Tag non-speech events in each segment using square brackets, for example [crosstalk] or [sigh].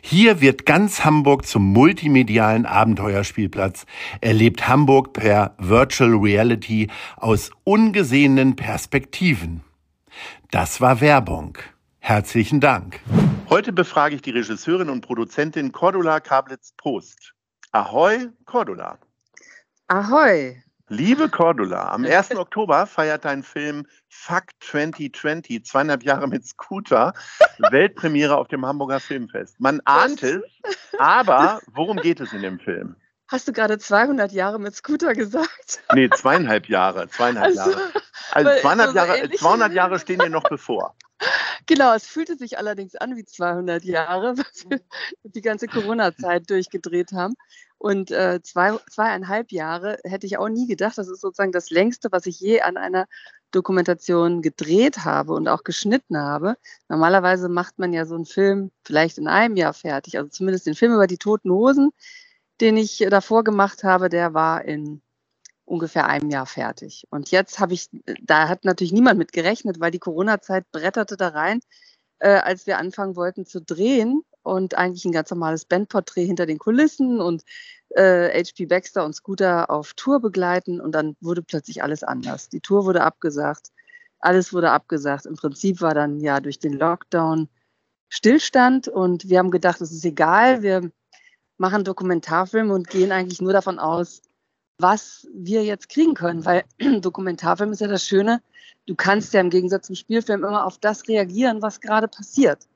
Hier wird ganz Hamburg zum multimedialen Abenteuerspielplatz, erlebt Hamburg per Virtual Reality aus ungesehenen Perspektiven. Das war Werbung. Herzlichen Dank. Heute befrage ich die Regisseurin und Produzentin Cordula Kablitz-Post. Ahoi, Cordula. Ahoi. Liebe Cordula, am 1. Oktober feiert dein Film Fuck 2020, zweieinhalb Jahre mit Scooter, [laughs] Weltpremiere auf dem Hamburger Filmfest. Man ahnt es, aber worum geht es in dem Film? Hast du gerade 200 Jahre mit Scooter gesagt? Nee, zweieinhalb Jahre, zweieinhalb also, Jahre. Also zweieinhalb Jahre, 200 Jahre stehen dir noch bevor. Genau, es fühlte sich allerdings an wie 200 Jahre, was wir die ganze Corona-Zeit durchgedreht haben. Und äh, zwei, zweieinhalb Jahre hätte ich auch nie gedacht. Das ist sozusagen das längste, was ich je an einer Dokumentation gedreht habe und auch geschnitten habe. Normalerweise macht man ja so einen Film vielleicht in einem Jahr fertig. Also zumindest den Film über die toten Hosen, den ich davor gemacht habe, der war in ungefähr einem Jahr fertig. Und jetzt habe ich, da hat natürlich niemand mit gerechnet, weil die Corona-Zeit bretterte da rein, äh, als wir anfangen wollten zu drehen und eigentlich ein ganz normales Bandporträt hinter den Kulissen und äh, HP Baxter und Scooter auf Tour begleiten und dann wurde plötzlich alles anders. Die Tour wurde abgesagt, alles wurde abgesagt. Im Prinzip war dann ja durch den Lockdown Stillstand und wir haben gedacht, es ist egal, wir machen Dokumentarfilm und gehen eigentlich nur davon aus, was wir jetzt kriegen können, weil [clears throat] Dokumentarfilm ist ja das Schöne, du kannst ja im Gegensatz zum Spielfilm immer auf das reagieren, was gerade passiert.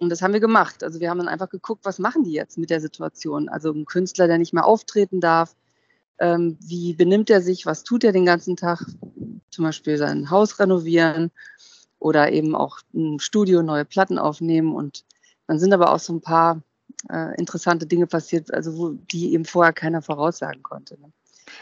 Und das haben wir gemacht. Also wir haben dann einfach geguckt, was machen die jetzt mit der Situation? Also ein Künstler, der nicht mehr auftreten darf, ähm, wie benimmt er sich, was tut er den ganzen Tag? Zum Beispiel sein Haus renovieren oder eben auch ein Studio, neue Platten aufnehmen. Und dann sind aber auch so ein paar äh, interessante Dinge passiert, also wo, die eben vorher keiner voraussagen konnte. Ne?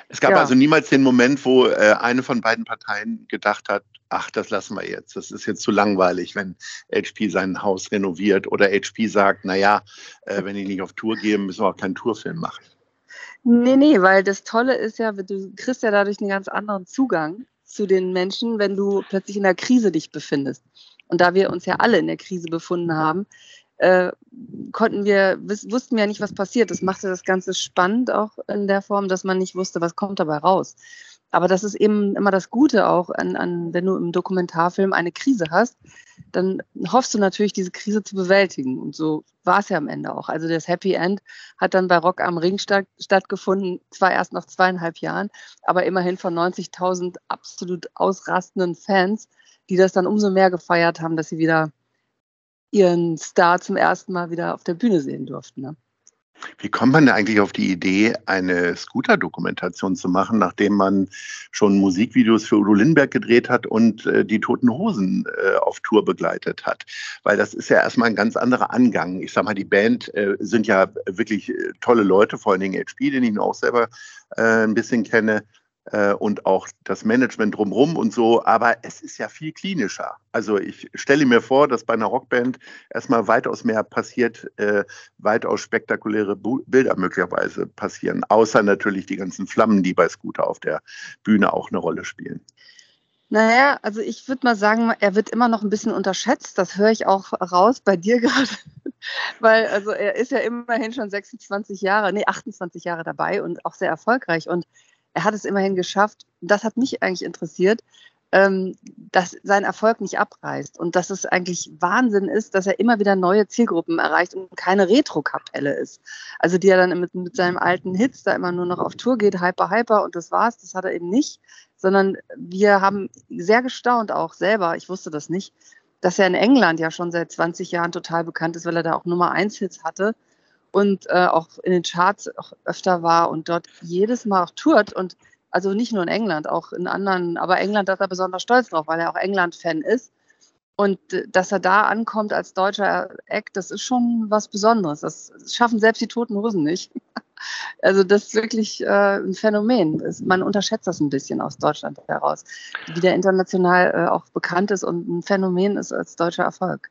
Es gab ja. also niemals den Moment, wo äh, eine von beiden Parteien gedacht hat, ach, das lassen wir jetzt. Das ist jetzt zu langweilig, wenn HP sein Haus renoviert oder HP sagt, naja, äh, wenn ich nicht auf Tour gehe, müssen wir auch keinen Tourfilm machen. Nee, nee, weil das Tolle ist ja, du kriegst ja dadurch einen ganz anderen Zugang zu den Menschen, wenn du plötzlich in der Krise dich befindest. Und da wir uns ja alle in der Krise befunden haben, äh, konnten wir, wussten wir ja nicht, was passiert. Das machte das Ganze spannend auch in der Form, dass man nicht wusste, was kommt dabei raus. Aber das ist eben immer das Gute auch, an, an, wenn du im Dokumentarfilm eine Krise hast, dann hoffst du natürlich, diese Krise zu bewältigen. Und so war es ja am Ende auch. Also das Happy End hat dann bei Rock am Ring statt, stattgefunden, zwar erst nach zweieinhalb Jahren, aber immerhin von 90.000 absolut ausrastenden Fans, die das dann umso mehr gefeiert haben, dass sie wieder ihren Star zum ersten Mal wieder auf der Bühne sehen durften. Ne? Wie kommt man denn eigentlich auf die Idee, eine Scooter-Dokumentation zu machen, nachdem man schon Musikvideos für Udo Lindberg gedreht hat und äh, die Toten Hosen äh, auf Tour begleitet hat? Weil das ist ja erstmal ein ganz anderer Angang. Ich sag mal, die Band äh, sind ja wirklich äh, tolle Leute, vor allen Dingen HP, den ich auch selber äh, ein bisschen kenne äh, und auch das Management drumherum und so, aber es ist ja viel klinischer. Also ich stelle mir vor, dass bei einer Rockband erstmal weitaus mehr passiert, äh, weitaus spektakuläre Bu Bilder möglicherweise passieren, außer natürlich die ganzen Flammen, die bei Scooter auf der Bühne auch eine Rolle spielen. Naja, also ich würde mal sagen, er wird immer noch ein bisschen unterschätzt. Das höre ich auch raus bei dir [laughs] gerade. Weil, also er ist ja immerhin schon 26 Jahre, nee, 28 Jahre dabei und auch sehr erfolgreich. Und er hat es immerhin geschafft, das hat mich eigentlich interessiert, ähm, dass sein Erfolg nicht abreißt und dass es eigentlich Wahnsinn ist, dass er immer wieder neue Zielgruppen erreicht und keine Retro-Kapelle ist. Also die er dann mit, mit seinem alten Hits da immer nur noch auf Tour geht, Hyper, Hyper und das war's, das hat er eben nicht, sondern wir haben sehr gestaunt auch selber, ich wusste das nicht, dass er in England ja schon seit 20 Jahren total bekannt ist, weil er da auch Nummer 1 Hits hatte und äh, auch in den Charts auch öfter war und dort jedes Mal auch tourt und also nicht nur in England, auch in anderen, aber England ist er besonders stolz drauf, weil er auch England-Fan ist. Und äh, dass er da ankommt als deutscher Act, das ist schon was Besonderes. Das schaffen selbst die Toten Hosen nicht. [laughs] Also das ist wirklich äh, ein Phänomen. Man unterschätzt das ein bisschen aus Deutschland heraus, wie der international äh, auch bekannt ist und ein Phänomen ist als deutscher Erfolg.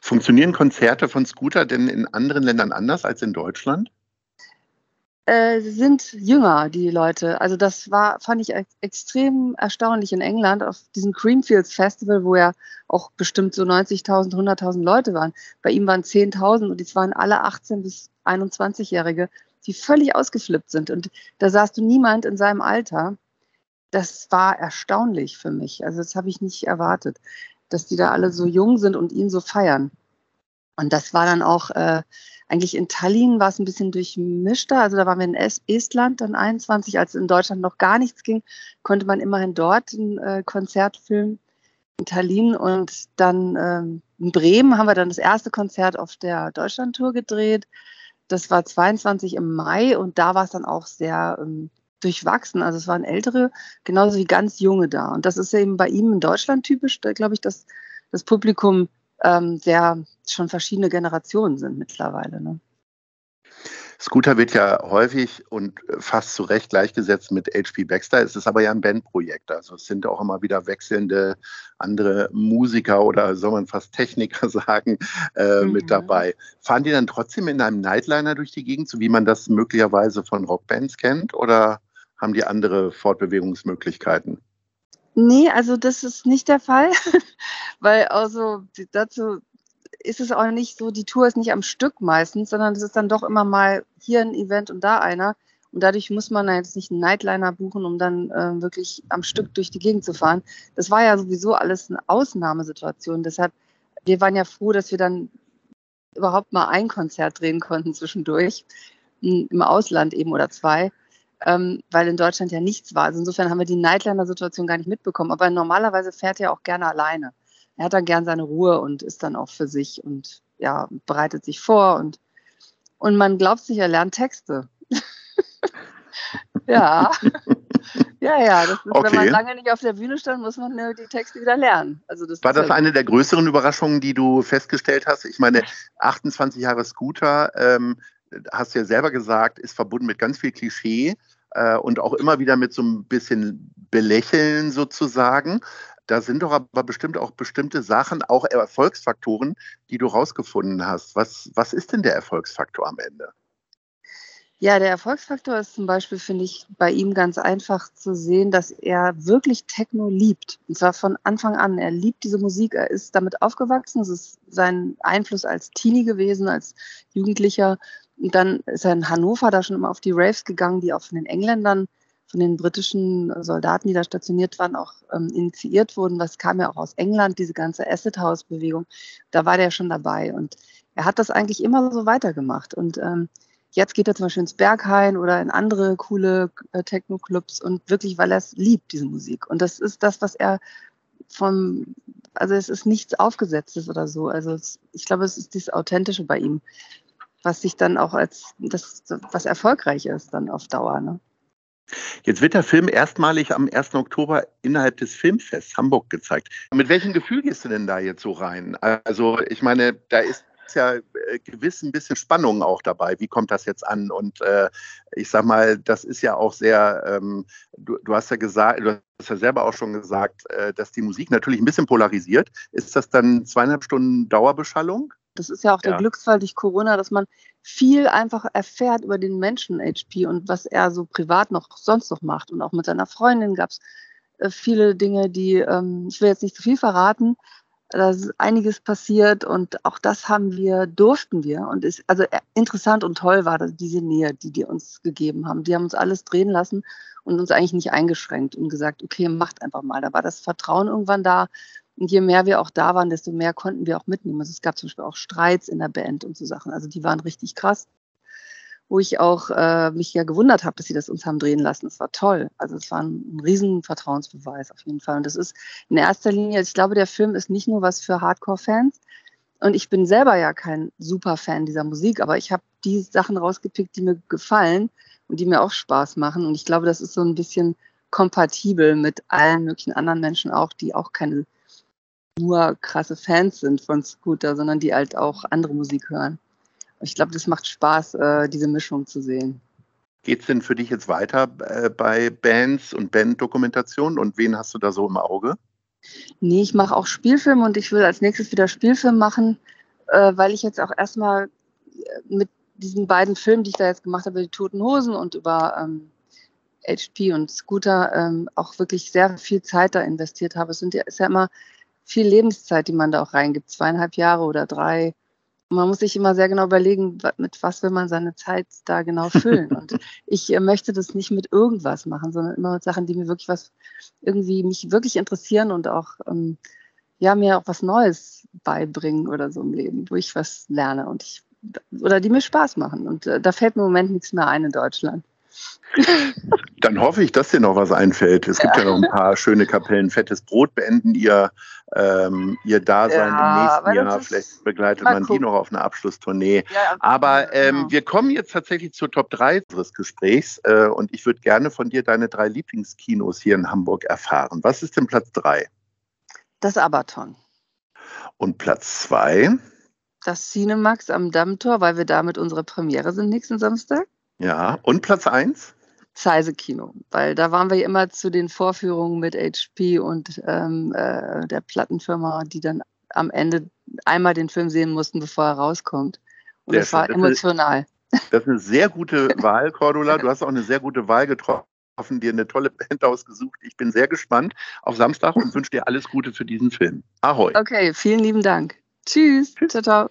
Funktionieren Konzerte von Scooter denn in anderen Ländern anders als in Deutschland? Äh, sind jünger, die Leute. Also das war, fand ich extrem erstaunlich in England auf diesem Creamfields Festival, wo ja auch bestimmt so 90.000, 100.000 Leute waren. Bei ihm waren 10.000 und es waren alle 18 bis 21-Jährige, die völlig ausgeflippt sind. Und da sahst du niemand in seinem Alter. Das war erstaunlich für mich. Also das habe ich nicht erwartet, dass die da alle so jung sind und ihn so feiern. Und das war dann auch äh, eigentlich in Tallinn war es ein bisschen durchmischter. Also da waren wir in Estland dann 21, als in Deutschland noch gar nichts ging, konnte man immerhin dort ein äh, Konzert filmen in Tallinn und dann ähm, in Bremen haben wir dann das erste Konzert auf der Deutschlandtour gedreht. Das war 22 im Mai und da war es dann auch sehr ähm, durchwachsen. Also es waren ältere, genauso wie ganz junge da. Und das ist eben bei ihm in Deutschland typisch, da glaube ich, dass das Publikum ähm, sehr schon verschiedene Generationen sind mittlerweile. Ne? Scooter wird ja häufig und fast zu Recht gleichgesetzt mit HP Baxter. Es ist aber ja ein Bandprojekt. Also es sind auch immer wieder wechselnde andere Musiker oder soll man fast Techniker [laughs] sagen, äh, mhm. mit dabei. Fahren die dann trotzdem in einem Nightliner durch die Gegend, so wie man das möglicherweise von Rockbands kennt? Oder haben die andere Fortbewegungsmöglichkeiten? Nee, also das ist nicht der Fall, [laughs] weil also dazu ist es auch nicht so, die Tour ist nicht am Stück meistens, sondern es ist dann doch immer mal hier ein Event und da einer. Und dadurch muss man jetzt nicht einen Nightliner buchen, um dann äh, wirklich am Stück durch die Gegend zu fahren. Das war ja sowieso alles eine Ausnahmesituation. Deshalb, wir waren ja froh, dass wir dann überhaupt mal ein Konzert drehen konnten zwischendurch, im Ausland eben oder zwei ähm, weil in Deutschland ja nichts war. Also insofern haben wir die Nightliner-Situation gar nicht mitbekommen. Aber normalerweise fährt er auch gerne alleine. Er hat dann gern seine Ruhe und ist dann auch für sich und ja, bereitet sich vor und, und man glaubt sich, er lernt Texte. [laughs] ja. Ja, ja, ist, okay. wenn man lange nicht auf der Bühne stand, muss man die Texte wieder lernen. Also das War das ja eine der größeren Überraschungen, die du festgestellt hast? Ich meine, 28 Jahre Scooter, ähm, hast du ja selber gesagt, ist verbunden mit ganz viel Klischee äh, und auch immer wieder mit so ein bisschen Belächeln sozusagen. Da sind doch aber bestimmt auch bestimmte Sachen, auch Erfolgsfaktoren, die du rausgefunden hast. Was, was ist denn der Erfolgsfaktor am Ende? Ja, der Erfolgsfaktor ist zum Beispiel, finde ich, bei ihm ganz einfach zu sehen, dass er wirklich Techno liebt. Und zwar von Anfang an. Er liebt diese Musik. Er ist damit aufgewachsen. Es ist sein Einfluss als Teenie gewesen, als Jugendlicher. Und dann ist er in Hannover da schon immer auf die Raves gegangen, die auch von den Engländern, von den britischen Soldaten, die da stationiert waren, auch ähm, initiiert wurden. Was kam ja auch aus England, diese ganze Acid House Bewegung. Da war der schon dabei. Und er hat das eigentlich immer so weitergemacht. Und ähm, jetzt geht er zum Beispiel ins Berghain oder in andere coole äh, Techno-Clubs und wirklich, weil er es liebt, diese Musik. Und das ist das, was er vom, also es ist nichts Aufgesetztes oder so. Also es, ich glaube, es ist das Authentische bei ihm was sich dann auch als das, was erfolgreich ist, dann auf Dauer. Ne? Jetzt wird der Film erstmalig am 1. Oktober innerhalb des Filmfests Hamburg gezeigt. Mit welchem Gefühl gehst du denn da jetzt so rein? Also, ich meine, da ist ja äh, gewiss ein bisschen Spannung auch dabei. Wie kommt das jetzt an? Und äh, ich sag mal, das ist ja auch sehr, ähm, du, du, hast ja gesagt, du hast ja selber auch schon gesagt, äh, dass die Musik natürlich ein bisschen polarisiert. Ist das dann zweieinhalb Stunden Dauerbeschallung? Das ist ja auch der ja. Glücksfall durch Corona, dass man viel einfach erfährt über den Menschen HP und was er so privat noch sonst noch macht. Und auch mit seiner Freundin gab es äh, viele Dinge, die, ähm, ich will jetzt nicht zu viel verraten, da ist einiges passiert und auch das haben wir, durften wir. Und ist, also äh, interessant und toll war das, diese Nähe, die die uns gegeben haben. Die haben uns alles drehen lassen und uns eigentlich nicht eingeschränkt und gesagt, okay, macht einfach mal. Da war das Vertrauen irgendwann da und je mehr wir auch da waren, desto mehr konnten wir auch mitnehmen. Also es gab zum Beispiel auch Streits in der Band und so Sachen. Also die waren richtig krass. Wo ich auch äh, mich ja gewundert habe, dass sie das uns haben drehen lassen. Es war toll. Also es war ein, ein riesen Vertrauensbeweis auf jeden Fall. Und das ist in erster Linie, ich glaube, der Film ist nicht nur was für Hardcore-Fans. Und ich bin selber ja kein super Fan dieser Musik, aber ich habe die Sachen rausgepickt, die mir gefallen und die mir auch Spaß machen. Und ich glaube, das ist so ein bisschen kompatibel mit allen möglichen anderen Menschen auch, die auch keine nur krasse Fans sind von Scooter, sondern die halt auch andere Musik hören. Ich glaube, das macht Spaß, äh, diese Mischung zu sehen. Geht es denn für dich jetzt weiter äh, bei Bands und Banddokumentationen und wen hast du da so im Auge? Nee, ich mache auch Spielfilme und ich will als nächstes wieder Spielfilm machen, äh, weil ich jetzt auch erstmal mit diesen beiden Filmen, die ich da jetzt gemacht habe, die Toten Hosen und über ähm, HP und Scooter, ähm, auch wirklich sehr viel Zeit da investiert habe. Es sind ja, ist ja immer viel Lebenszeit, die man da auch reingibt, zweieinhalb Jahre oder drei. Und man muss sich immer sehr genau überlegen, mit was will man seine Zeit da genau [laughs] füllen. Und ich äh, möchte das nicht mit irgendwas machen, sondern immer mit Sachen, die mir wirklich was, irgendwie mich wirklich interessieren und auch, ähm, ja, mir auch was Neues beibringen oder so im Leben, wo ich was lerne und ich, oder die mir Spaß machen. Und äh, da fällt mir im Moment nichts mehr ein in Deutschland. Dann hoffe ich, dass dir noch was einfällt. Es gibt ja, ja noch ein paar schöne Kapellen. Fettes Brot beenden ihr, ähm, ihr Dasein ja, im nächsten Jahr. Vielleicht begleitet man gucken. die noch auf einer Abschlusstournee. Ja, aber ähm, genau. wir kommen jetzt tatsächlich zur Top 3 unseres Gesprächs äh, und ich würde gerne von dir deine drei Lieblingskinos hier in Hamburg erfahren. Was ist denn Platz 3? Das Abaton. Und Platz 2? Das Cinemax am Dammtor, weil wir da mit unserer Premiere sind nächsten Samstag. Ja, und Platz 1? Zeise Kino, weil da waren wir immer zu den Vorführungen mit HP und ähm, äh, der Plattenfirma, die dann am Ende einmal den Film sehen mussten, bevor er rauskommt. Und sehr das war emotional. Das ist eine sehr gute Wahl, Cordula. Du hast auch eine sehr gute Wahl getroffen, dir eine tolle Band ausgesucht. Ich bin sehr gespannt auf Samstag und wünsche dir alles Gute für diesen Film. Ahoi. Okay, vielen lieben Dank. Tschüss. Tschüss. Ciao, ciao.